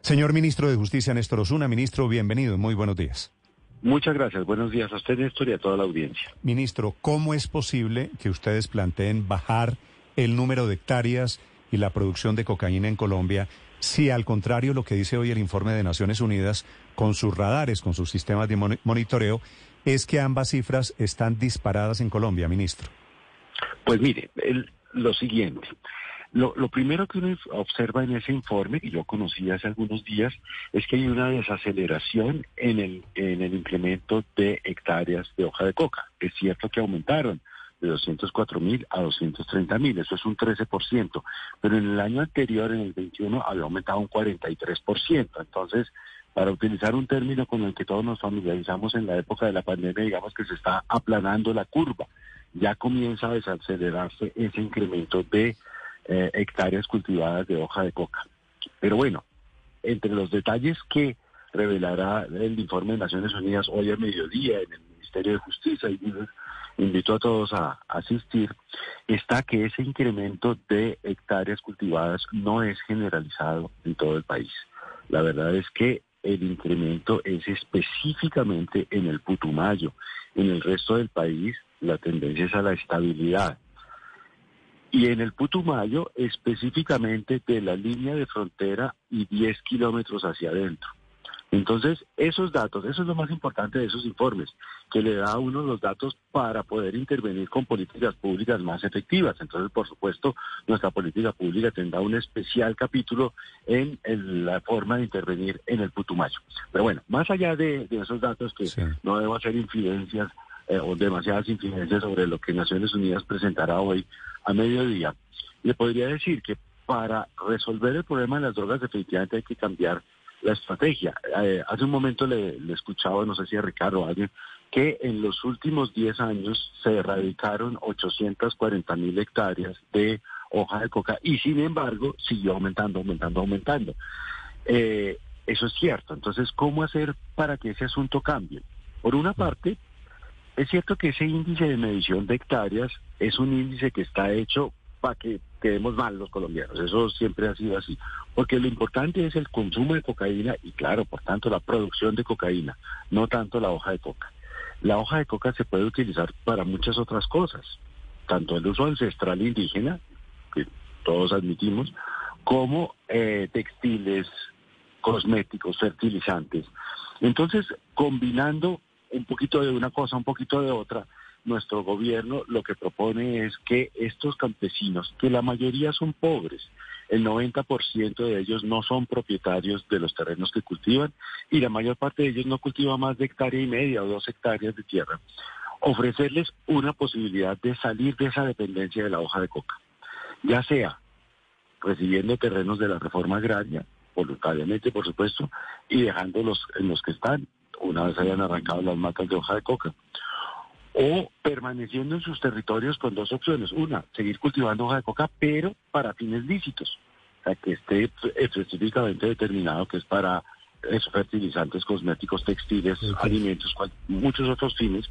Señor ministro de Justicia, Néstor Osuna, ministro, bienvenido, muy buenos días. Muchas gracias, buenos días a usted, Néstor, y a toda la audiencia. Ministro, ¿cómo es posible que ustedes planteen bajar el número de hectáreas y la producción de cocaína en Colombia si al contrario lo que dice hoy el informe de Naciones Unidas con sus radares, con sus sistemas de monitoreo, es que ambas cifras están disparadas en Colombia, ministro? Pues mire, lo siguiente. Lo, primero que uno observa en ese informe, que yo conocí hace algunos días, es que hay una desaceleración en el, en el incremento de hectáreas de hoja de coca. Es cierto que aumentaron de 204 mil a 230 mil, eso es un 13%, pero en el año anterior, en el 21, había aumentado un 43%. Entonces, para utilizar un término con el que todos nos familiarizamos en la época de la pandemia, digamos que se está aplanando la curva. Ya comienza a desacelerarse ese incremento de eh, hectáreas cultivadas de hoja de coca. Pero bueno, entre los detalles que revelará el informe de Naciones Unidas hoy a mediodía en el Ministerio de Justicia, y invito a todos a asistir, está que ese incremento de hectáreas cultivadas no es generalizado en todo el país. La verdad es que el incremento es específicamente en el Putumayo. En el resto del país la tendencia es a la estabilidad y en el Putumayo específicamente de la línea de frontera y 10 kilómetros hacia adentro. Entonces, esos datos, eso es lo más importante de esos informes, que le da a uno los datos para poder intervenir con políticas públicas más efectivas. Entonces, por supuesto, nuestra política pública tendrá un especial capítulo en, la forma de intervenir en el Putumayo. Pero bueno, más allá de, esos datos que no debo hacer infidencias eh, o demasiadas incidencias sobre lo que Naciones Unidas presentará hoy a mediodía. Le podría decir que para resolver el problema de las drogas definitivamente hay que cambiar la estrategia. Eh, hace un momento le, escuchaba, no sé si a Ricardo o alguien, que en los últimos 10 años se erradicaron 840 mil hectáreas de hoja de coca y sin embargo siguió aumentando, aumentando, aumentando. Eh, eso es cierto. Entonces, ¿cómo hacer para que ese asunto cambie? Por una parte, es cierto que ese índice de medición de hectáreas es un índice que está hecho para que quedemos mal los colombianos. Eso siempre ha sido así. Porque lo importante es el consumo de cocaína y, claro, por tanto, la producción de cocaína, no tanto la hoja de coca. La hoja de coca se puede utilizar para muchas otras cosas, tanto el uso ancestral indígena, que todos admitimos, como eh, textiles, cosméticos, fertilizantes. Entonces, combinando un poquito de una cosa, un poquito de otra, nuestro gobierno lo que propone es que estos campesinos, que la mayoría son pobres, el 90% de ellos no son propietarios de los terrenos que cultivan y la mayor parte de ellos no cultiva más de hectárea y media o dos hectáreas de tierra, ofrecerles una posibilidad de salir de esa dependencia de la hoja de coca, ya sea recibiendo terrenos de la reforma agraria, voluntariamente por supuesto, y dejándolos en los que están, una vez hayan arrancado las matas de hoja de coca. O permaneciendo en sus territorios con dos opciones. Una, seguir cultivando hoja de coca, pero para fines lícitos. O sea, que esté específicamente determinado que es para esos fertilizantes, cosméticos, textiles, alimentos, muchos otros fines.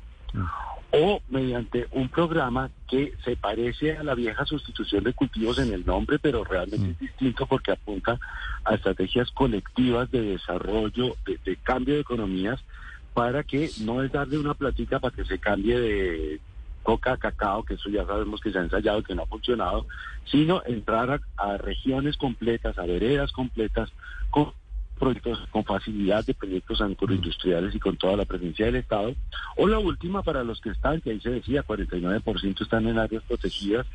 O mediante un programa que se parece a la vieja sustitución de cultivos en el nombre, pero realmente es mm. distinto porque apunta a estrategias colectivas de desarrollo, de, cambio de economías, para que no es darle una platica para que se cambie de coca a cacao, que eso ya sabemos que se ha ensayado, que no ha funcionado, sino entrar a, regiones completas, a veredas completas, con proyectos con facilidad de proyectos agroindustriales y con toda la presencia del Estado. O la última para los que están, que ahí se decía, 49% están en áreas protegidas,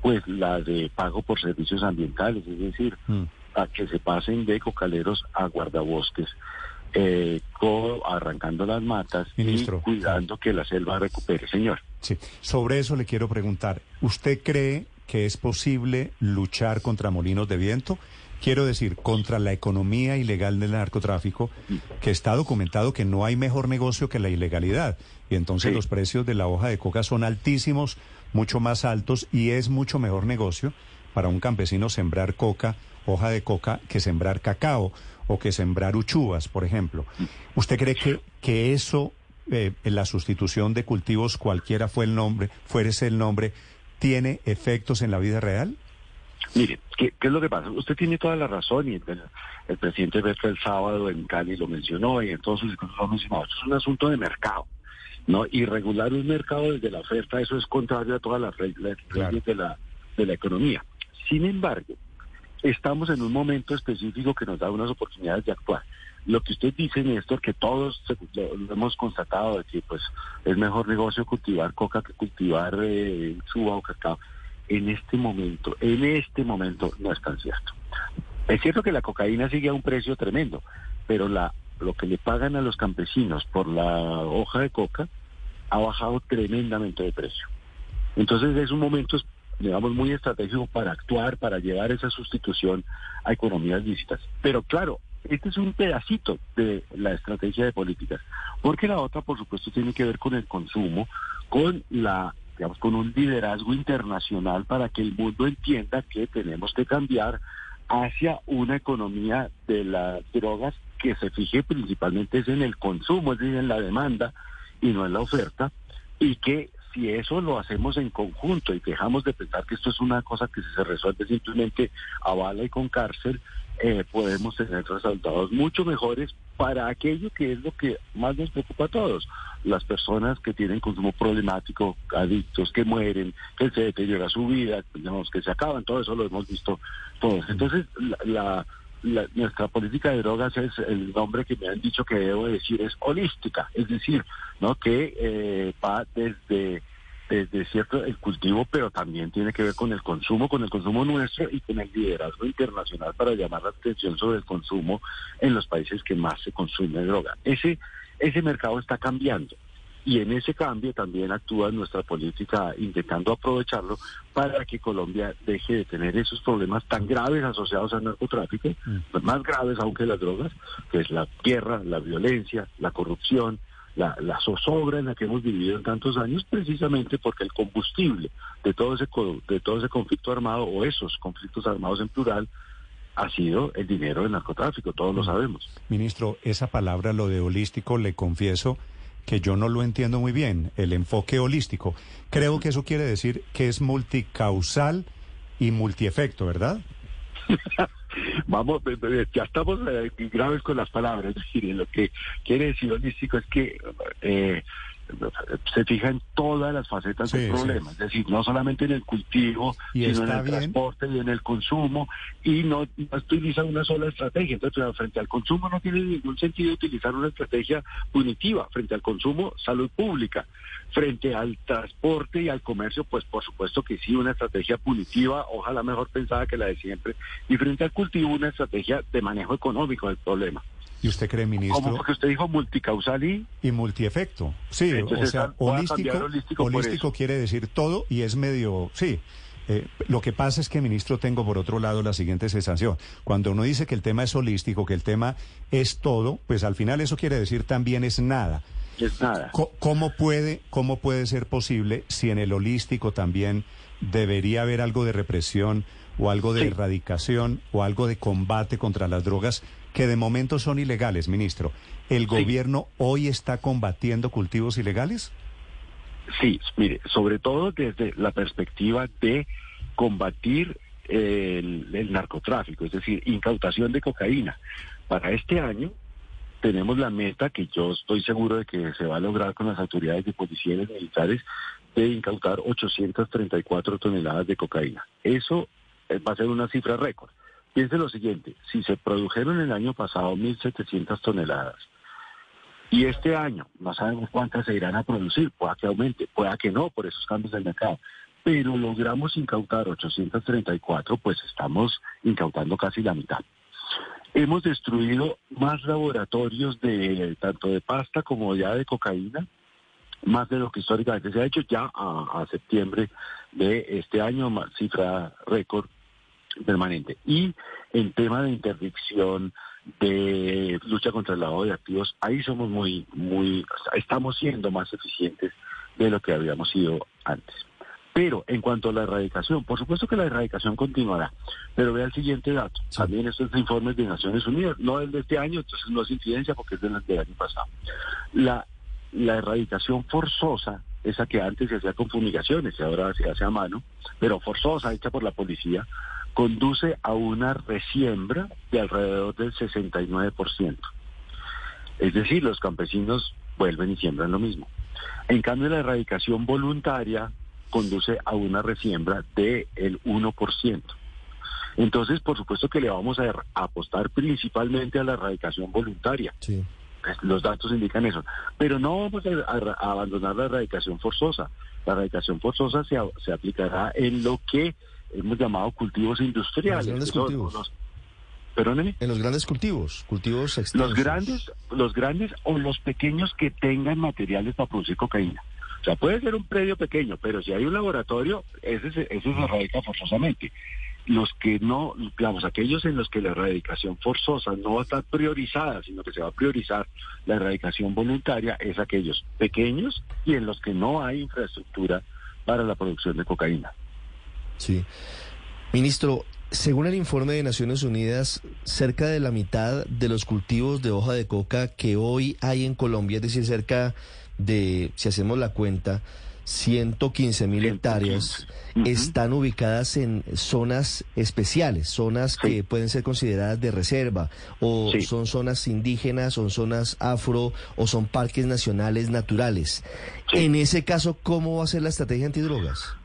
pues la de pago por servicios ambientales, es decir, mm. a que se pasen de cocaleros a guardabosques. Eh, arrancando las matas y cuidando que la selva recupere, señor. Sí, sobre eso le quiero preguntar, ¿usted cree que es posible luchar contra molinos de viento? Quiero decir, contra la economía ilegal del narcotráfico, que está documentado que no hay mejor negocio que la ilegalidad. Y entonces los precios de la hoja de coca son altísimos, mucho más altos, y es mucho mejor negocio para un campesino sembrar coca, hoja de coca, que sembrar cacao o que sembrar uchuvas, por ejemplo. ¿Usted cree que, que eso, eh, en la sustitución de cultivos, cualquiera fue el nombre, fuese el nombre, tiene efectos en la vida real? Mire, ¿qué, es lo que pasa? Usted tiene toda la razón y el, presidente Beto el sábado en Cali lo mencionó y en todos sus discursos lo mencionó. Esto es un asunto de mercado, ¿no? Y regular un mercado desde la oferta, eso es contrario a todas las reglas de, la, de la economía. Sin embargo, estamos en un momento específico que nos da unas oportunidades de actuar. Lo que usted dice, Néstor, que todos lo, hemos constatado, de que pues es mejor negocio cultivar coca que cultivar eh, o cacao en este momento, en este momento no es tan cierto. Es cierto que la cocaína sigue a un precio tremendo, pero la, lo que le pagan a los campesinos por la hoja de coca ha bajado tremendamente de precio. Entonces es un momento, digamos, muy estratégico para actuar, para llevar esa sustitución a economías lícitas. Pero claro, este es un pedacito de la estrategia de políticas, porque la otra, por supuesto, tiene que ver con el consumo, con la digamos, con un liderazgo internacional para que el mundo entienda que tenemos que cambiar hacia una economía de las drogas que se fije principalmente es en el consumo, es decir, en la demanda y no en la oferta, y que si eso lo hacemos en conjunto y dejamos de pensar que esto es una cosa que se resuelve simplemente a bala y con cárcel, eh, podemos tener resultados mucho mejores para aquello que es lo que más nos preocupa a todos, las personas que tienen consumo problemático, adictos, que mueren, que se deteriora su vida, digamos, que se acaban, todo eso lo hemos visto todos. Entonces, la, nuestra política de drogas es el nombre que me han dicho que debo decir es holística, es decir, no que eh, va desde desde cierto el cultivo, pero también tiene que ver con el consumo, con el consumo nuestro y con el liderazgo internacional para llamar la atención sobre el consumo en los países que más se consume droga. Ese, ese mercado está cambiando. Y en ese cambio también actúa nuestra política intentando aprovecharlo para que Colombia deje de tener esos problemas tan graves asociados al narcotráfico, mm. más graves aunque las drogas, que es la guerra, la violencia, la corrupción, la, zozobra en la que hemos vivido en tantos años, precisamente porque el combustible de todo ese de todo ese conflicto armado o esos conflictos armados en plural ha sido el dinero del narcotráfico, todos lo mm. sabemos. Ministro, esa palabra, lo de holístico, le confieso que yo no lo entiendo muy bien, el enfoque holístico. Creo que eso quiere decir que es multicausal y multiefecto, ¿verdad? vamos, ya estamos eh, graves con las palabras, es decir, lo que quiere decir holístico es que eh, se fija en todas las facetas del problema, es decir, no solamente en el cultivo, sino en el transporte y en el consumo, y no, utiliza una sola estrategia. Entonces, frente al consumo no tiene ningún sentido utilizar una estrategia punitiva, frente al consumo, salud pública, frente al transporte y al comercio, pues por supuesto que sí, una estrategia punitiva, ojalá mejor pensada que la de siempre, y frente al cultivo, una estrategia de manejo económico del problema. ¿Y usted cree, ministro? ¿Cómo? Porque usted dijo multicausal y... Y multiefecto. Sí, o sea, holístico, holístico, quiere decir todo y es medio... Sí, eh, lo que pasa es que, ministro, tengo por otro lado la siguiente sensación. Cuando uno dice que el tema es holístico, que el tema es todo, pues al final eso quiere decir también es nada. Es nada. ¿Cómo puede, cómo puede ser posible si en el holístico también debería haber algo de represión o algo de erradicación o algo de combate contra las drogas? Que de momento son ilegales, ministro. ¿El gobierno hoy está combatiendo cultivos ilegales? Sí, mire, sobre todo desde la perspectiva de combatir el, narcotráfico, es decir, incautación de cocaína. Para este año tenemos la meta que yo estoy seguro de que se va a lograr con las autoridades de policía y militares de incautar 834 toneladas de cocaína. Eso eh, va a ser una cifra récord. Piense lo siguiente, si se produjeron el año pasado 1.700 toneladas y este año no sabemos cuántas se irán a producir, pueda que aumente, pueda que no por esos cambios del mercado, pero logramos incautar 834, pues estamos incautando casi la mitad. Hemos destruido más laboratorios de tanto de pasta como ya de cocaína, más de lo que históricamente se ha hecho ya a, a septiembre de este año, cifra récord permanente. Y en tema de interdicción, de lucha contra el lavado de activos, ahí somos muy, muy, estamos siendo más eficientes de lo que habíamos sido antes. Pero en cuanto a la erradicación, por supuesto que la erradicación continuará. Pero vea el siguiente dato. También estos informes de Naciones Unidas, no el de este año, entonces no es incidencia porque es del, año pasado. La, la erradicación forzosa, esa que antes se hacía con fumigaciones y ahora se hace a mano, pero forzosa, hecha por la policía, conduce a una resiembra de alrededor del 69%. Es decir, los campesinos vuelven y siembran lo mismo. En cambio, la erradicación voluntaria conduce a una resiembra del el 1%. Entonces, por supuesto que le vamos a, apostar principalmente a la erradicación voluntaria. Pues, los datos indican eso. Pero no vamos a, abandonar la erradicación forzosa. La erradicación forzosa se, se aplicará en lo que hemos llamado cultivos industriales. En los grandes cultivos. En los grandes cultivos, cultivos extensos. Los grandes, los grandes o los pequeños que tengan materiales para producir cocaína. O sea, puede ser un predio pequeño, pero si hay un laboratorio, ese, se erradica forzosamente. Los que no, digamos, aquellos en los que la erradicación forzosa no va a estar priorizada, sino que se va a priorizar la erradicación voluntaria, es aquellos pequeños y en los que no hay infraestructura para la producción de cocaína. Sí. Ministro, según el informe de Naciones Unidas, cerca de la mitad de los cultivos de hoja de coca que hoy hay en Colombia, es decir, cerca de, si hacemos la cuenta, 115 mil hectáreas están ubicadas en zonas especiales, zonas que pueden ser consideradas de reserva, o son zonas indígenas, son zonas afro, o son parques nacionales naturales. En ese caso, ¿cómo va a ser la estrategia antidrogas?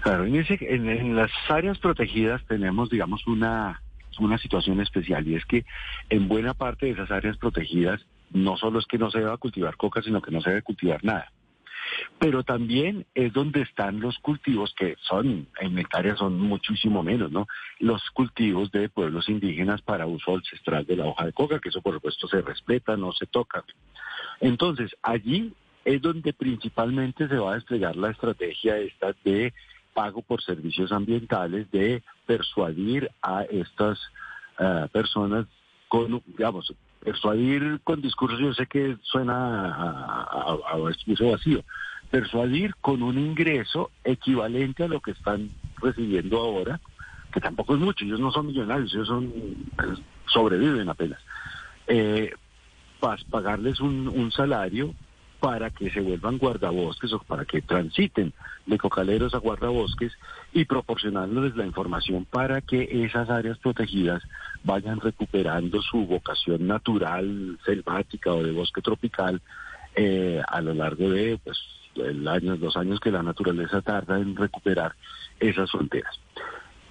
Claro, en, ese, en, las áreas protegidas tenemos, digamos, una, una situación especial y es que en buena parte de esas áreas protegidas no solo es que no se deba cultivar coca, sino que no se debe cultivar nada. Pero también es donde están los cultivos que son, en hectáreas son muchísimo menos, ¿no? Los cultivos de pueblos indígenas para uso ancestral de la hoja de coca, que eso por supuesto se respeta, no se toca. Entonces, allí es donde principalmente se va a desplegar la estrategia esta de pago por servicios ambientales, de persuadir a estas eh, personas con, digamos, persuadir con discursos, yo sé que suena a, discurso vacío, persuadir con un ingreso equivalente a lo que están recibiendo ahora, que tampoco es mucho, ellos no son millonarios, ellos son pues, sobreviven apenas. Eh, pagarles un salario para que se vuelvan guardabosques o para que transiten de cocaleros a guardabosques y proporcionándoles la información para que esas áreas protegidas vayan recuperando su vocación natural, selvática o de bosque tropical eh, a lo largo de pues, el año, los años que la naturaleza tarda en recuperar esas fronteras.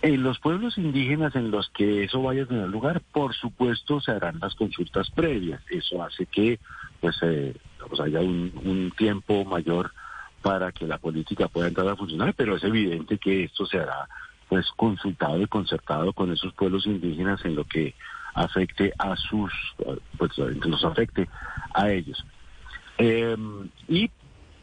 En los pueblos indígenas en los que eso vaya a tener lugar, por supuesto se harán las consultas previas. Eso hace que pues eh, pues haya un, tiempo mayor para que la política pueda entrar a funcionar, pero es evidente que esto se hará pues consultado y concertado con esos pueblos indígenas en lo que afecte a sus, pues nos afecte a ellos. Em, y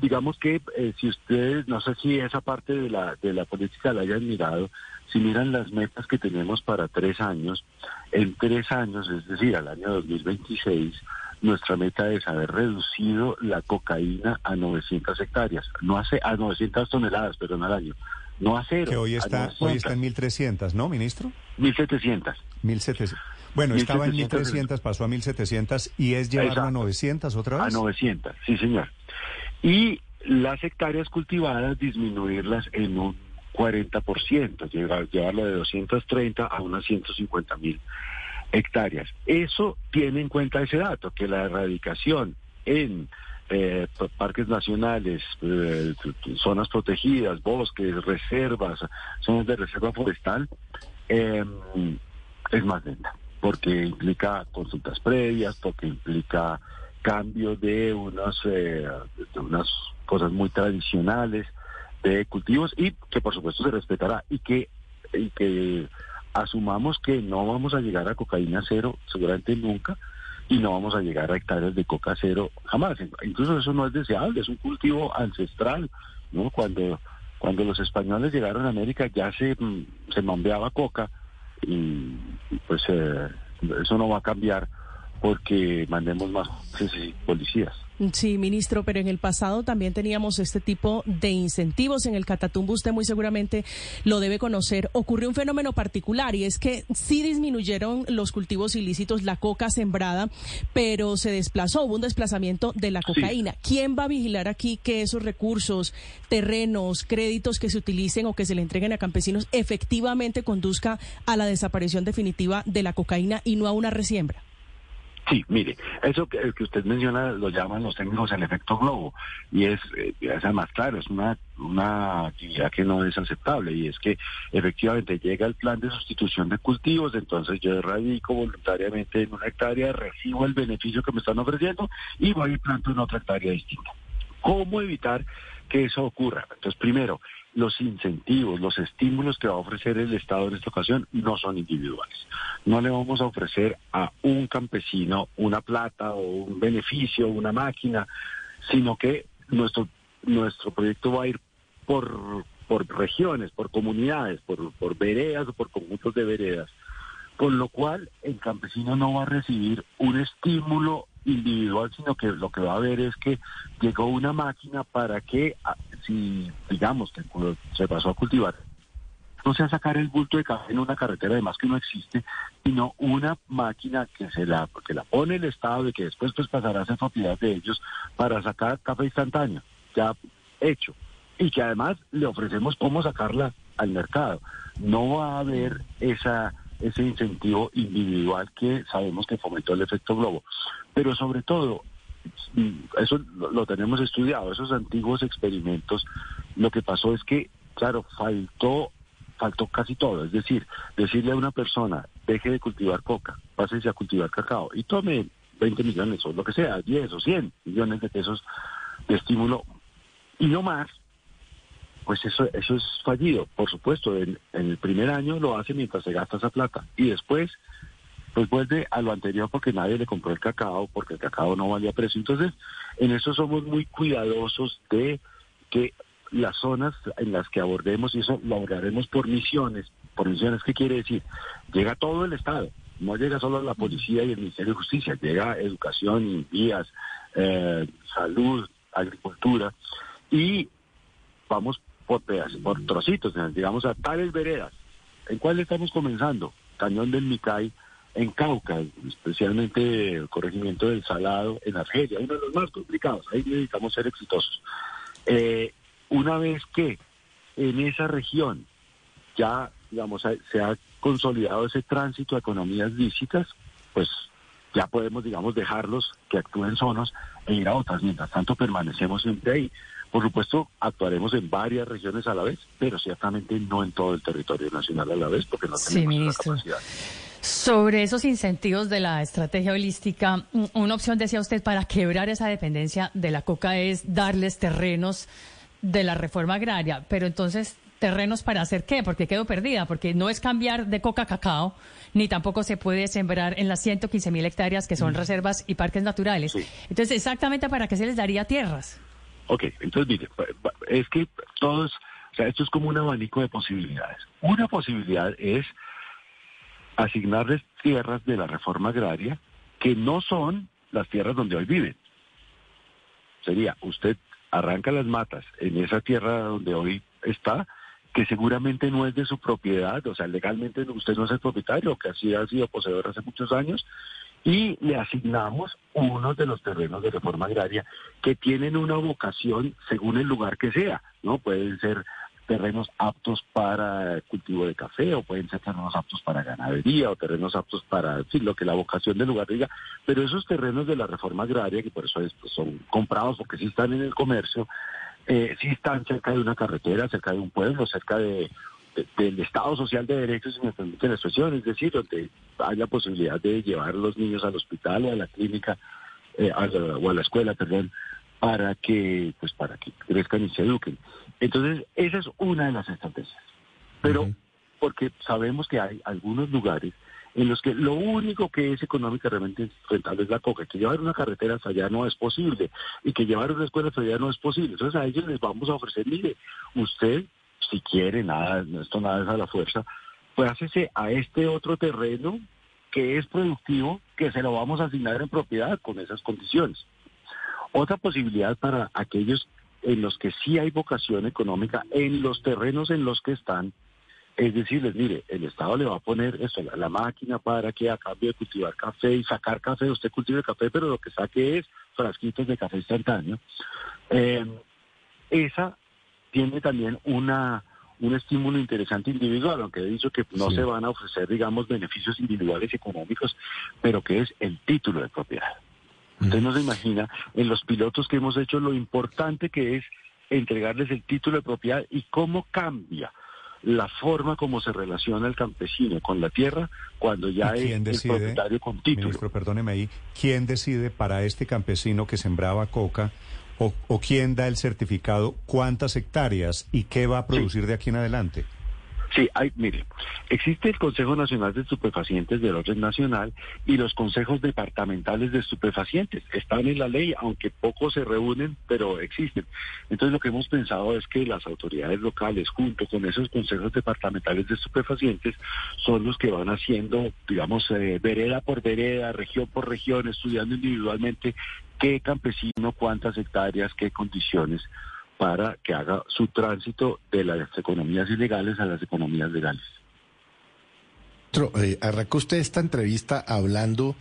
digamos que eh, si ustedes, no sé si esa parte de la, de la política la hayan mirado, si miran las metas que tenemos para tres años, en tres años, es decir, al año 2026, nuestra meta es haber reducido la cocaína a 900 hectáreas, no hace a 900 toneladas, perdón, al año. No a cero. Que hoy está, hoy está en 1300, ¿no, ministro? 1700. 1700. Bueno, estaba en 1300, pasó a 1700 y es llevarlo a 900 otra vez. A 900, sí, señor. Y las hectáreas cultivadas disminuirlas en un 40%, llevar, llevarlo de 230 a unas 150 mil hectáreas. Eso tiene en cuenta ese dato, que la erradicación en eh, parques nacionales, eh, zonas protegidas, bosques, reservas, zonas de reserva forestal, em, es más lenta, porque implica consultas previas, porque implica cambio de unas, eh, de unas cosas muy tradicionales de cultivos y que por supuesto se respetará y que, y que asumamos que no vamos a llegar a cocaína cero seguramente nunca y no vamos a llegar a hectáreas de coca cero jamás. Incluso eso no es deseable, es un cultivo ancestral, ¿no? Cuando, cuando los españoles llegaron a América ya se, mm, se mambeaba coca y pues eh, eso no va a cambiar porque mandemos más policías. Sí, ministro, pero en el pasado también teníamos este tipo de incentivos. En el Catatumbo usted muy seguramente lo debe conocer. Ocurrió un fenómeno particular y es que sí disminuyeron los cultivos ilícitos, la coca sembrada, pero se desplazó, hubo un desplazamiento de la cocaína. ¿Quién va a vigilar aquí que esos recursos, terrenos, créditos que se utilicen o que se le entreguen a campesinos efectivamente conduzca a la desaparición definitiva de la cocaína y no a una resiembra? Sí, mire, eso que, usted menciona lo llaman los técnicos el efecto globo y es, eh, es más claro, es una, una actividad que no es aceptable y es que efectivamente llega el plan de sustitución de cultivos, entonces yo radico voluntariamente en una hectárea, recibo el beneficio que me están ofreciendo y voy y planto en otra hectárea distinta. ¿Cómo evitar que eso ocurra? Entonces, primero, los incentivos, los estímulos que va a ofrecer el Estado en esta ocasión no son individuales. No le vamos a ofrecer a un campesino una plata o un beneficio, una máquina, sino que nuestro, nuestro proyecto va a ir por, por regiones, por comunidades, por, por veredas o por conjuntos de veredas. Con lo cual, el campesino no va a recibir un estímulo individual, sino que lo que va a ver es que llegó una máquina para que, si digamos que se pasó a cultivar, no sea sacar el bulto de café en una carretera, además que no existe, sino una máquina que se la, que la pone el Estado y que después pues pasará a ser propiedad de ellos para sacar café instantáneo, ya hecho. Y que además le ofrecemos cómo sacarla al mercado. No va a haber esa ese incentivo individual que sabemos que fomentó el efecto globo. Pero sobre todo, eso lo, tenemos estudiado, esos antiguos experimentos, lo que pasó es que, claro, faltó faltó casi todo, es decir, decirle a una persona, deje de cultivar coca, pásese a cultivar cacao y tome 20 millones o lo que sea, 10 o 100 millones de pesos de estímulo y no más, pues eso, eso es fallido. Por supuesto, en, el primer año lo hace mientras se gasta esa plata y después pues vuelve a lo anterior porque nadie le compró el cacao, porque el cacao no valía precio. Entonces, en eso somos muy cuidadosos de que las zonas en las que abordemos, y eso lo abordaremos por misiones, por misiones, ¿qué quiere decir? Llega todo el Estado, no llega solo la policía y el Ministerio de Justicia, llega educación, vías, eh, salud, agricultura, y vamos por por trocitos, digamos a tales veredas. ¿En cuál estamos comenzando? Cañón del Micay, en Cauca, especialmente el corregimiento del Salado en Argelia, uno de los más complicados, ahí necesitamos ser exitosos. Eh, una vez que en esa región ya, digamos, se ha consolidado ese tránsito a economías lícitas, pues ya podemos, digamos, dejarlos que actúen solos e ir a otras. Mientras tanto, permanecemos siempre ahí. Por supuesto, actuaremos en varias regiones a la vez, pero ciertamente no en todo el territorio nacional a la vez, porque no tenemos sí, capacidad. Sobre esos incentivos de la estrategia holística, una opción, decía usted, para quebrar esa dependencia de la coca es darles terrenos de la reforma agraria. Pero entonces, ¿terrenos para hacer qué? Porque quedo perdida, porque no es cambiar de coca a cacao, ni tampoco se puede sembrar en las 115 mil hectáreas que son mm. reservas y parques naturales. Entonces, ¿exactamente para qué se les daría tierras? Ok, entonces mire, es que todos, o sea, esto es como un abanico de posibilidades. Una posibilidad es asignarles tierras de la reforma agraria que no son las tierras donde hoy viven. Sería, usted arranca las matas en esa tierra donde hoy está, que seguramente no es de su propiedad, o sea, legalmente usted no es el propietario, que así ha sido poseedor hace muchos años, y le asignamos uno de los terrenos de reforma agraria que tienen una vocación según el lugar que sea, ¿no? Pueden ser terrenos aptos para cultivo de café o pueden ser terrenos aptos para ganadería o terrenos aptos para decir lo que la vocación del lugar diga, pero esos terrenos de la reforma agraria, que por eso pues, son comprados porque sí están en el comercio, eh, sí están cerca de una carretera, cerca de un pueblo, cerca de del Estado Social de Derechos, si me permiten la expresión, es decir, donde hay la posibilidad de llevar a los niños al hospital o a la clínica eh, o a la escuela, perdón, para que, pues, para que crezcan y se eduquen. Entonces, esa es una de las estrategias. Pero, porque sabemos que hay algunos lugares en los que lo único que es económicamente rentable es la coca, que llevar una carretera hasta allá no es posible y que llevar una escuela hasta allá no es posible. Entonces a ellos les vamos a ofrecer, mire, usted si quiere, nada, esto nada es a la fuerza, pues hácese a este otro terreno que es productivo, que se lo vamos a asignar en propiedad con esas condiciones. Otra posibilidad para aquellos en los que sí hay vocación económica, en los terrenos en los que están, es decirles, mire, el Estado le va a poner eso, la, máquina para que a cambio de cultivar café y sacar café, usted cultive café, pero lo que saque es frasquitos de café instantáneo. Eh, esa tiene también una un estímulo interesante individual, aunque he dicho que no se van a ofrecer, digamos, beneficios individuales económicos, pero que es el título de propiedad. Usted no se imagina en los pilotos que hemos hecho lo importante que es entregarles el título de propiedad y cómo cambia la forma como se relaciona el campesino con la tierra cuando ya es el propietario con título. Ministro, perdóneme ahí, ¿quién decide para este campesino que sembraba coca o, quién da el certificado, cuántas hectáreas y qué va a producir de aquí en adelante? Sí, hay, mire, existe el Consejo Nacional de Estupefacientes del orden nacional y los consejos departamentales de estupefacientes. Están en la ley, aunque pocos se reúnen, pero existen. Entonces lo que hemos pensado es que las autoridades locales, junto con esos consejos departamentales de estupefacientes, son los que van haciendo, digamos, eh, vereda por vereda, región por región, estudiando individualmente qué campesino, cuántas hectáreas, qué condiciones para que haga su tránsito de las economías ilegales a las economías legales. Eh, arrancó usted esta entrevista hablando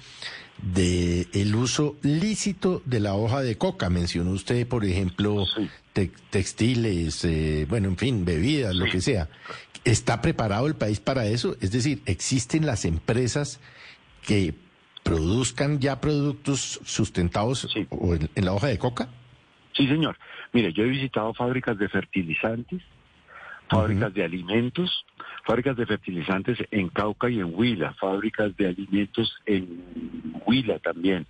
de el uso lícito de la hoja de coca. Mencionó usted, por ejemplo, textiles, eh, bueno, en fin, bebidas, lo que sea. ¿Está preparado el país para eso? Es decir, ¿existen las empresas que produzcan ya productos sustentados en la hoja de coca? Sí, señor. Mire, yo he visitado fábricas de fertilizantes, fábricas de alimentos, fábricas de fertilizantes en Cauca y en Huila, fábricas de alimentos en Huila también.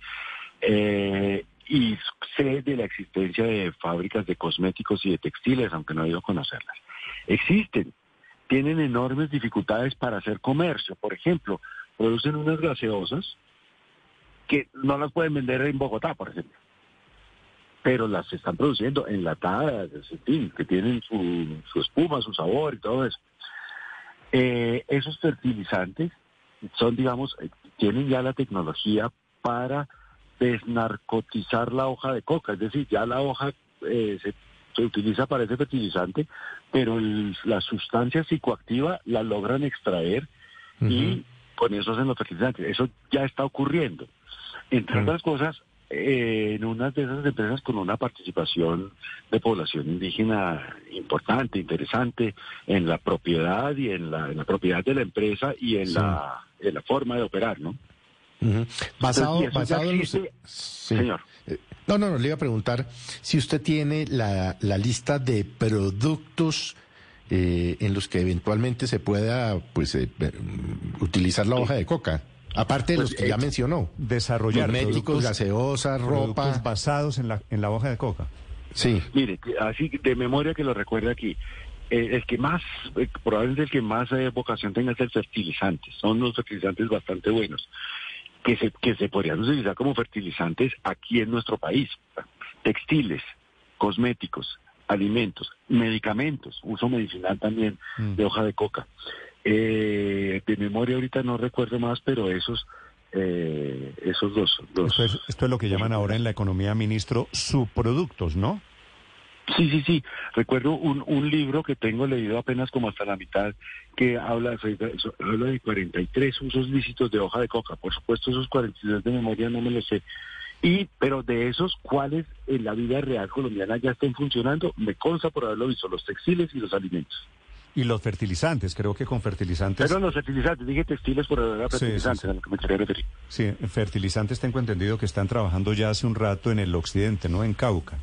Eh, y sé de la existencia de fábricas de cosméticos y de textiles, aunque no he ido a conocerlas. Existen, tienen enormes dificultades para hacer comercio. Por ejemplo, producen unas gaseosas que no las pueden vender en Bogotá, por ejemplo pero las están produciendo enlatadas, en que tienen su, espuma, su sabor y todo eso. Eh, esos fertilizantes son, digamos, eh, tienen ya la tecnología para desnarcotizar la hoja de coca, es decir, ya la hoja eh, se, utiliza para ese fertilizante, pero la sustancia psicoactiva la logran extraer y con eso hacen los fertilizantes. Eso ya está ocurriendo. Entre otras cosas, eh, en una de esas empresas con una participación de población indígena importante, interesante, en la propiedad y en la, propiedad de la empresa y en, la, en la forma de operar, ¿no? Basado, basado en Señor. Eh, no, no, no, le iba a preguntar si usted tiene la, la lista de productos eh, en los que eventualmente se pueda pues utilizar la hoja de coca. Aparte de los pues, que ya mencionó. Desarrollar médicos, gaseosas, ropa. basados en la, en la hoja de coca. Sí. Mire, así de memoria que lo recuerde aquí. Eh, el que más, eh, probablemente el que más eh, vocación tenga es el fertilizante. Son los fertilizantes bastante buenos. Que se, que se podrían utilizar como fertilizantes aquí en nuestro país. Textiles, cosméticos, alimentos, medicamentos, uso medicinal también mm. de hoja de coca. Eh, de memoria ahorita no recuerdo más, pero esos eh, esos dos. Esto, es, lo que llaman ahora en la economía, ministro, subproductos, ¿no? Sí, sí, sí. Recuerdo un, un libro que tengo leído apenas como hasta la mitad que habla, habla de 43 usos lícitos de hoja de coca. Por supuesto, esos 43 de memoria no me los sé. Y, pero de esos, ¿cuáles en la vida real colombiana ya estén funcionando? Me consta por haberlo visto, los textiles y los alimentos. Y los fertilizantes, creo que con fertilizantes. Pero los fertilizantes, dije textiles por fertilizantes, sí, a lo que me quería referir. Sí, fertilizantes tengo entendido que están trabajando ya hace un rato en el occidente, ¿no? En Cauca.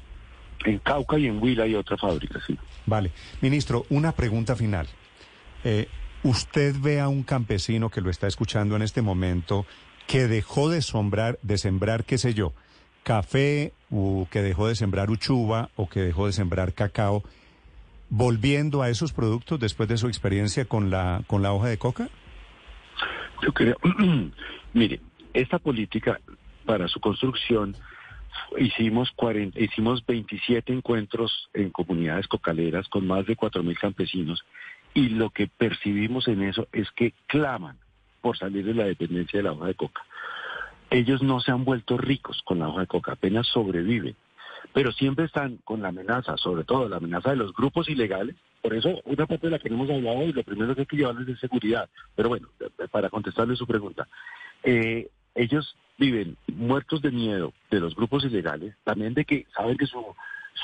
En Cauca y en Huila hay otra fábrica, sí. Vale. Ministro, una pregunta final. eh, ¿usted ve a un campesino que lo está escuchando en este momento que dejó de, sombrar, de sembrar, qué sé yo, café, o que dejó de sembrar uchuva, o que dejó de sembrar cacao, volviendo a esos productos después de su experiencia con la, con la hoja de coca? Yo creo, mire, esta política para su construcción hicimos 40, hicimos 27 encuentros en comunidades cocaleras con más de 4.000 campesinos y lo que percibimos en eso es que claman por salir de la dependencia de la hoja de coca. Ellos no se han vuelto ricos con la hoja de coca, apenas sobreviven, pero siempre están con la amenaza, sobre todo la amenaza de los grupos ilegales. Por eso, una parte de la que hemos hablado y lo primero que hay que llevarles es seguridad. Pero bueno, para contestarle su pregunta, eh, ellos viven muertos de miedo de los grupos ilegales, también de que saben que su,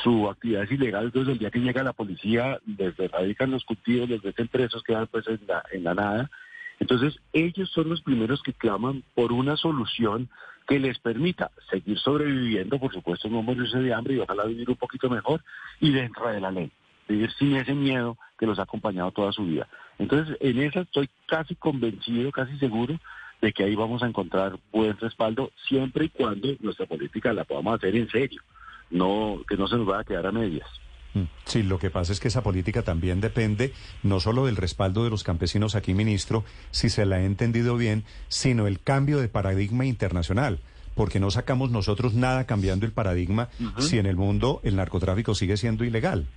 su actividad es ilegal, entonces el día que llega la policía les erradican los cultivos, les meten presos, quedan pues en la, en la nada. Entonces ellos son los primeros que claman por una solución que les permita seguir sobreviviendo, por supuesto no morirse de hambre y ojalá vivir un poquito mejor y dentro de la ley, vivir sin ese miedo que los ha acompañado toda su vida. Entonces en esa estoy casi convencido, casi seguro de que ahí vamos a encontrar buen respaldo siempre y cuando nuestra política la podamos hacer en serio, no que no se nos vaya a quedar a medias. Mm, sí, lo que pasa es que esa política también depende no solo del respaldo de los campesinos aquí, ministro, si se la ha entendido bien, sino el cambio de paradigma internacional, porque no sacamos nosotros nada cambiando el paradigma si en el mundo el narcotráfico sigue siendo ilegal.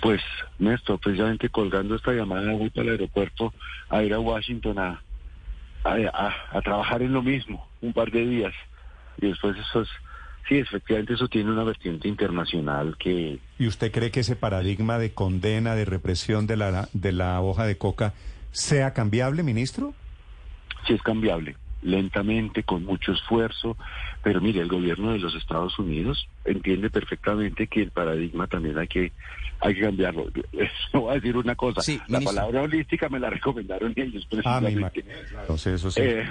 Pues, Néstor, precisamente colgando esta llamada voy para el aeropuerto a ir a Washington a a, trabajar en lo mismo un par de días. Y después eso es, sí, efectivamente eso tiene una vertiente internacional que... ¿Y usted cree que ese paradigma de condena, de represión de la, de la hoja de coca sea cambiable, ministro? Sí, es cambiable lentamente, con mucho esfuerzo, pero mire, el gobierno de los Estados Unidos entiende perfectamente que el paradigma también hay que hay que cambiarlo. No voy a decir una cosa, la palabra holística me la recomendaron ellos Ah, Entonces, eso sí. Eh,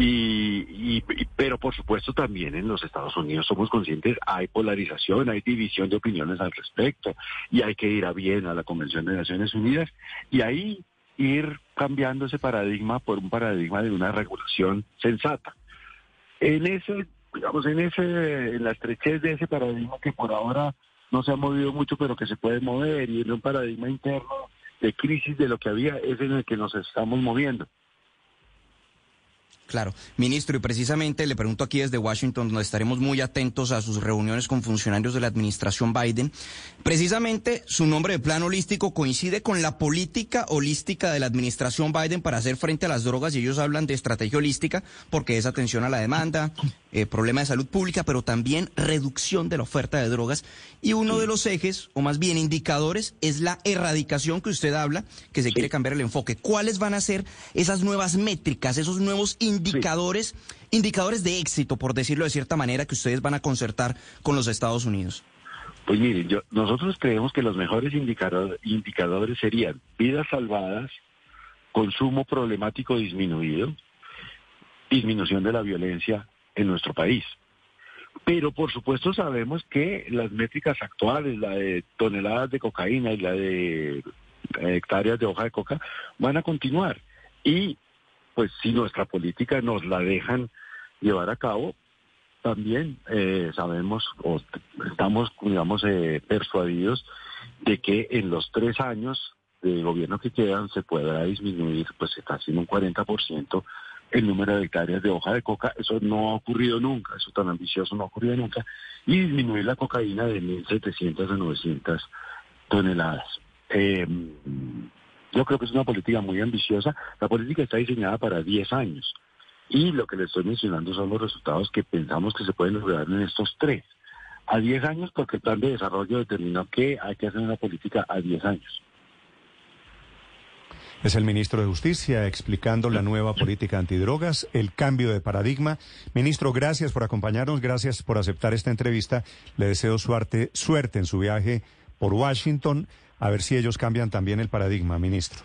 y, pero por supuesto también en los Estados Unidos somos conscientes hay polarización, hay división de opiniones al respecto y hay que ir a bien a la Convención de Naciones Unidas y ahí ir cambiando ese paradigma por un paradigma de una regulación sensata. En ese, digamos, en ese, en la estrechez de ese paradigma que por ahora no se ha movido mucho, pero que se puede mover, y en un paradigma interno de crisis de lo que había, es en el que nos estamos moviendo. Claro, ministro, y precisamente le pregunto aquí desde Washington, donde estaremos muy atentos a sus reuniones con funcionarios de la administración Biden. Precisamente su nombre de plan holístico coincide con la política holística de la administración Biden para hacer frente a las drogas y ellos hablan de estrategia holística porque es atención a la demanda, eh, problema de salud pública, pero también reducción de la oferta de drogas. Y uno de los ejes, o más bien indicadores, es la erradicación que usted habla, que se quiere cambiar el enfoque. ¿Cuáles van a ser esas nuevas métricas, esos nuevos indicadores, indicadores de éxito, por decirlo de cierta manera, que ustedes van a concertar con los Estados Unidos? Pues miren, yo, nosotros creemos que los mejores indicadores serían vidas salvadas, consumo problemático disminuido, disminución de la violencia en nuestro país. Pero por supuesto sabemos que las métricas actuales, la de toneladas de cocaína y la de hectáreas de hoja de coca, van a continuar. Y pues si nuestra política nos la dejan llevar a cabo, también eh, sabemos o estamos, digamos, eh, persuadidos de que en los tres años de gobierno que quedan se podrá disminuir, pues casi un 40% el número de hectáreas de hoja de coca. Eso no ha ocurrido nunca, eso tan ambicioso no ha ocurrido nunca. Y disminuir la cocaína de 1.700 a 900 toneladas. Eh, yo creo que es una política muy ambiciosa. La política está diseñada para 10 años. Y lo que le estoy mencionando son los resultados que pensamos que se pueden lograr en estos tres. A 10 años porque el plan de desarrollo determinó que hay que hacer una política a 10 años. Es el ministro de Justicia explicando la nueva política antidrogas, el cambio de paradigma. Ministro, gracias por acompañarnos, gracias por aceptar esta entrevista. Le deseo suerte, suerte en su viaje por Washington, a ver si ellos cambian también el paradigma, ministro.